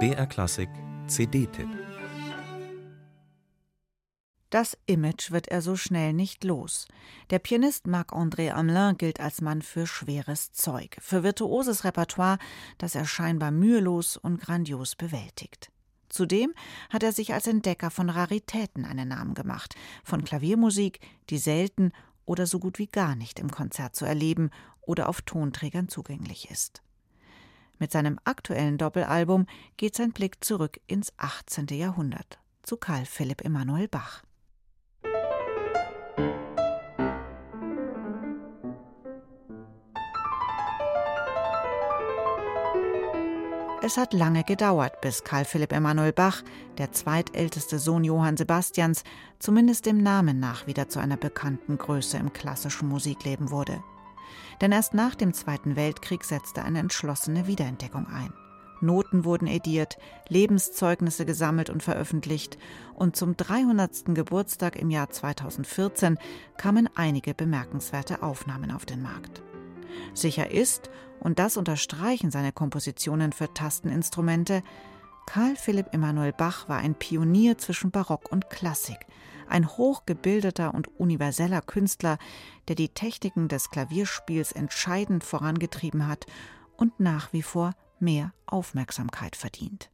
BR Klassik CD-Tipp Das Image wird er so schnell nicht los. Der Pianist Marc-André Amelin gilt als Mann für schweres Zeug, für virtuoses Repertoire, das er scheinbar mühelos und grandios bewältigt. Zudem hat er sich als Entdecker von Raritäten einen Namen gemacht, von Klaviermusik, die selten oder so gut wie gar nicht im Konzert zu erleben oder auf Tonträgern zugänglich ist. Mit seinem aktuellen Doppelalbum geht sein Blick zurück ins 18. Jahrhundert zu Karl Philipp Emanuel Bach. Es hat lange gedauert, bis Karl Philipp Emanuel Bach, der zweitälteste Sohn Johann Sebastians, zumindest dem Namen nach wieder zu einer bekannten Größe im klassischen Musikleben wurde. Denn erst nach dem Zweiten Weltkrieg setzte eine entschlossene Wiederentdeckung ein. Noten wurden ediert, Lebenszeugnisse gesammelt und veröffentlicht, und zum 300. Geburtstag im Jahr 2014 kamen einige bemerkenswerte Aufnahmen auf den Markt. Sicher ist, und das unterstreichen seine Kompositionen für Tasteninstrumente, Karl Philipp Emanuel Bach war ein Pionier zwischen Barock und Klassik, ein hochgebildeter und universeller Künstler, der die Techniken des Klavierspiels entscheidend vorangetrieben hat und nach wie vor mehr Aufmerksamkeit verdient.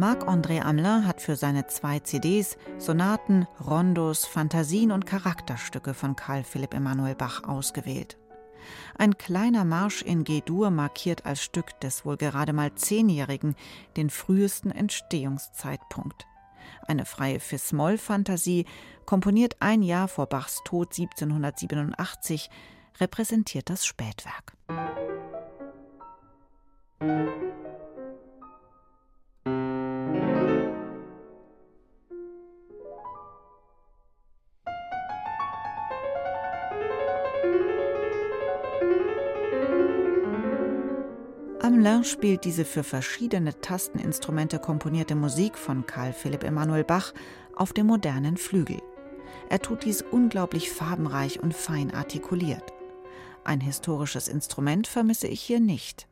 Marc-André Amelin hat für seine zwei CDs Sonaten, Rondos, Fantasien und Charakterstücke von Karl Philipp Emanuel Bach ausgewählt. Ein kleiner Marsch in G-Dur markiert als Stück des wohl gerade mal Zehnjährigen den frühesten Entstehungszeitpunkt. Eine freie Fis-Moll-Fantasie, komponiert ein Jahr vor Bachs Tod 1787, repräsentiert das Spätwerk. Amelin spielt diese für verschiedene Tasteninstrumente komponierte Musik von Karl Philipp Emanuel Bach auf dem modernen Flügel. Er tut dies unglaublich farbenreich und fein artikuliert. Ein historisches Instrument vermisse ich hier nicht.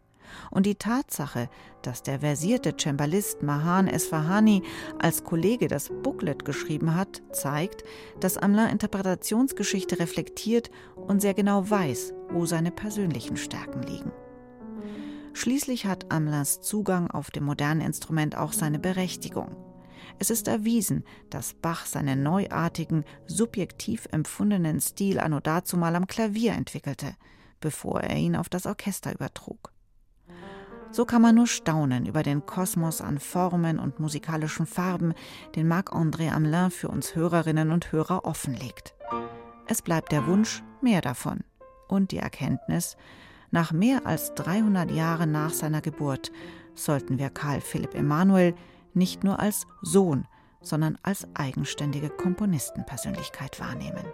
Und die Tatsache, dass der versierte Cembalist Mahan Esfahani als Kollege das Booklet geschrieben hat, zeigt, dass Amelin Interpretationsgeschichte reflektiert und sehr genau weiß, wo seine persönlichen Stärken liegen. Schließlich hat Amlers Zugang auf dem modernen Instrument auch seine Berechtigung. Es ist erwiesen, dass Bach seinen neuartigen, subjektiv empfundenen Stil anno dazumal am Klavier entwickelte, bevor er ihn auf das Orchester übertrug. So kann man nur staunen über den Kosmos an Formen und musikalischen Farben, den Marc-André Amelin für uns Hörerinnen und Hörer offenlegt. Es bleibt der Wunsch, mehr davon und die Erkenntnis, nach mehr als 300 Jahren nach seiner Geburt sollten wir Karl Philipp Emanuel nicht nur als Sohn, sondern als eigenständige Komponistenpersönlichkeit wahrnehmen.